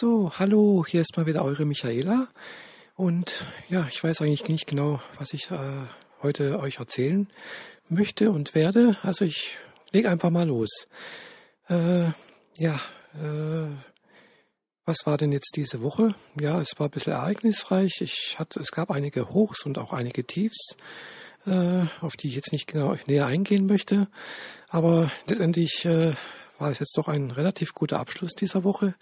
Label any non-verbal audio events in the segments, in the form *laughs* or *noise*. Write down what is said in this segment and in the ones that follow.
So, hallo, hier ist mal wieder eure Michaela. Und ja, ich weiß eigentlich nicht genau, was ich äh, heute euch erzählen möchte und werde. Also ich lege einfach mal los. Äh, ja, äh, was war denn jetzt diese Woche? Ja, es war ein bisschen ereignisreich. Ich hatte, es gab einige Hochs und auch einige Tiefs, äh, auf die ich jetzt nicht genau näher eingehen möchte. Aber letztendlich äh, war es jetzt doch ein relativ guter Abschluss dieser Woche.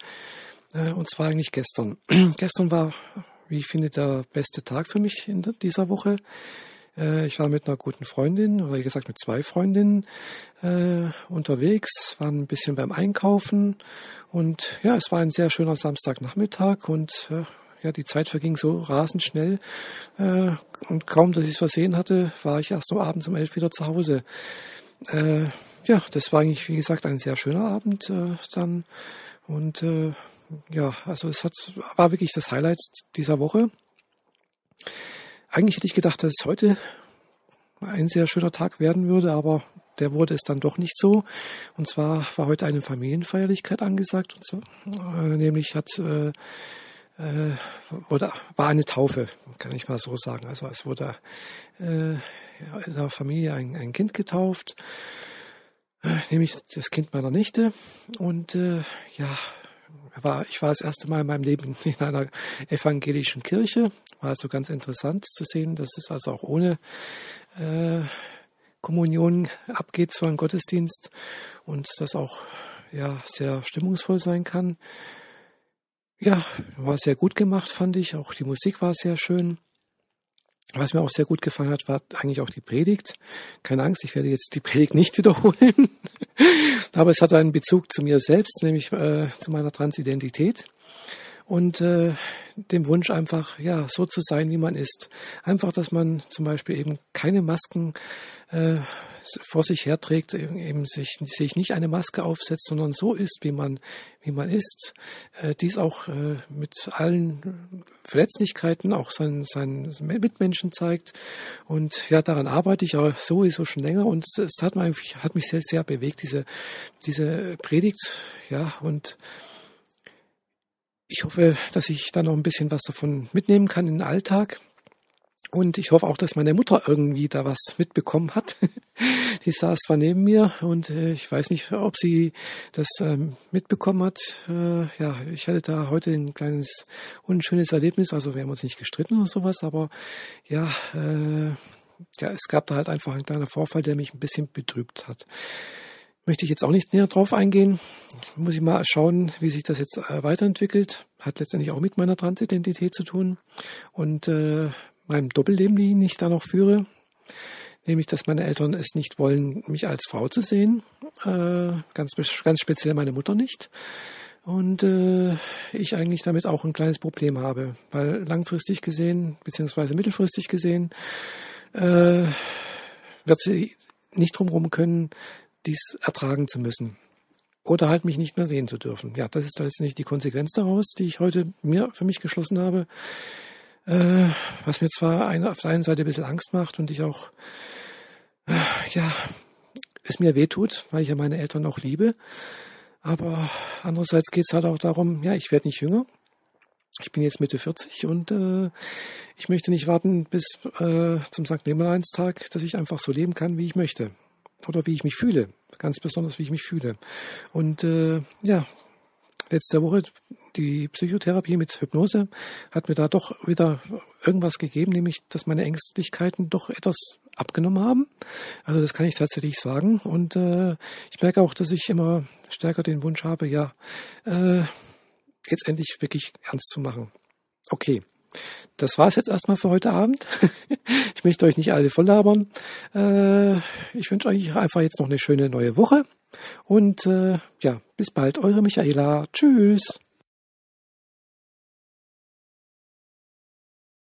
Äh, und zwar eigentlich gestern. *clears throat* gestern war, wie ich finde, der beste Tag für mich in dieser Woche. Äh, ich war mit einer guten Freundin, oder wie gesagt mit zwei Freundinnen äh, unterwegs, waren ein bisschen beim Einkaufen und ja, es war ein sehr schöner Samstagnachmittag und äh, ja, die Zeit verging so rasend schnell äh, und kaum, dass ich es versehen hatte, war ich erst um abends um elf wieder zu Hause. Äh, ja, das war eigentlich, wie gesagt, ein sehr schöner Abend dann und ja, also es hat, war wirklich das Highlight dieser Woche. Eigentlich hätte ich gedacht, dass es heute ein sehr schöner Tag werden würde, aber der wurde es dann doch nicht so. Und zwar war heute eine Familienfeierlichkeit angesagt, und zwar, äh, nämlich hat äh, äh, wurde, war eine Taufe, kann ich mal so sagen. Also es wurde äh, in der Familie ein, ein Kind getauft, äh, nämlich das Kind meiner Nichte. Und äh, ja, war, ich war das erste Mal in meinem Leben *laughs* in einer evangelischen Kirche. War also ganz interessant zu sehen, dass es also auch ohne äh, Kommunion abgeht, so ein Gottesdienst und das auch ja sehr stimmungsvoll sein kann. Ja, war sehr gut gemacht, fand ich. Auch die Musik war sehr schön. Was mir auch sehr gut gefallen hat, war eigentlich auch die Predigt. Keine Angst, ich werde jetzt die Predigt nicht *laughs* wiederholen. Aber es hat einen Bezug zu mir selbst, nämlich äh, zu meiner Transidentität und äh, dem Wunsch einfach, ja, so zu sein, wie man ist. Einfach, dass man zum Beispiel eben keine Masken äh, vor sich herträgt, eben sich, sich nicht eine Maske aufsetzt, sondern so ist, wie man, wie man ist. Äh, dies auch äh, mit allen Verletzlichkeiten auch seinen, seinen Mitmenschen zeigt. Und ja, daran arbeite ich aber sowieso schon länger und es hat, mich, hat mich sehr, sehr bewegt, diese, diese Predigt. Ja, und ich hoffe, dass ich da noch ein bisschen was davon mitnehmen kann in den Alltag. Und ich hoffe auch, dass meine Mutter irgendwie da was mitbekommen hat. *laughs* Die saß zwar neben mir und äh, ich weiß nicht, ob sie das ähm, mitbekommen hat. Äh, ja, ich hatte da heute ein kleines unschönes Erlebnis. Also wir haben uns nicht gestritten oder sowas, aber ja, äh, ja, es gab da halt einfach ein kleiner Vorfall, der mich ein bisschen betrübt hat. Möchte ich jetzt auch nicht näher drauf eingehen. Muss ich mal schauen, wie sich das jetzt äh, weiterentwickelt. Hat letztendlich auch mit meiner Transidentität zu tun und äh, meinem Doppelleben, die ich da noch führe. Nämlich, dass meine Eltern es nicht wollen, mich als Frau zu sehen. Äh, ganz, ganz speziell meine Mutter nicht. Und äh, ich eigentlich damit auch ein kleines Problem habe, weil langfristig gesehen, beziehungsweise mittelfristig gesehen, äh, wird sie nicht drumherum können, dies ertragen zu müssen. Oder halt mich nicht mehr sehen zu dürfen. Ja, das ist jetzt nicht die Konsequenz daraus, die ich heute mir für mich geschlossen habe. Äh, was mir zwar eine, auf der einen Seite ein bisschen Angst macht und ich auch, äh, ja, es mir wehtut, weil ich ja meine Eltern auch liebe. Aber andererseits geht es halt auch darum, ja, ich werde nicht jünger. Ich bin jetzt Mitte 40 und äh, ich möchte nicht warten bis äh, zum St. Nimmerleinstag, dass ich einfach so leben kann, wie ich möchte oder wie ich mich fühle. Ganz besonders, wie ich mich fühle. Und äh, ja, letzte Woche die Psychotherapie mit Hypnose hat mir da doch wieder irgendwas gegeben, nämlich, dass meine Ängstlichkeiten doch etwas abgenommen haben. Also das kann ich tatsächlich sagen. Und äh, ich merke auch, dass ich immer stärker den Wunsch habe, ja, äh, jetzt endlich wirklich ernst zu machen. Okay. Das war es jetzt erstmal für heute Abend. *laughs* ich möchte euch nicht alle voll labern. Äh, ich wünsche euch einfach jetzt noch eine schöne neue Woche. Und äh, ja, bis bald, eure Michaela. Tschüss.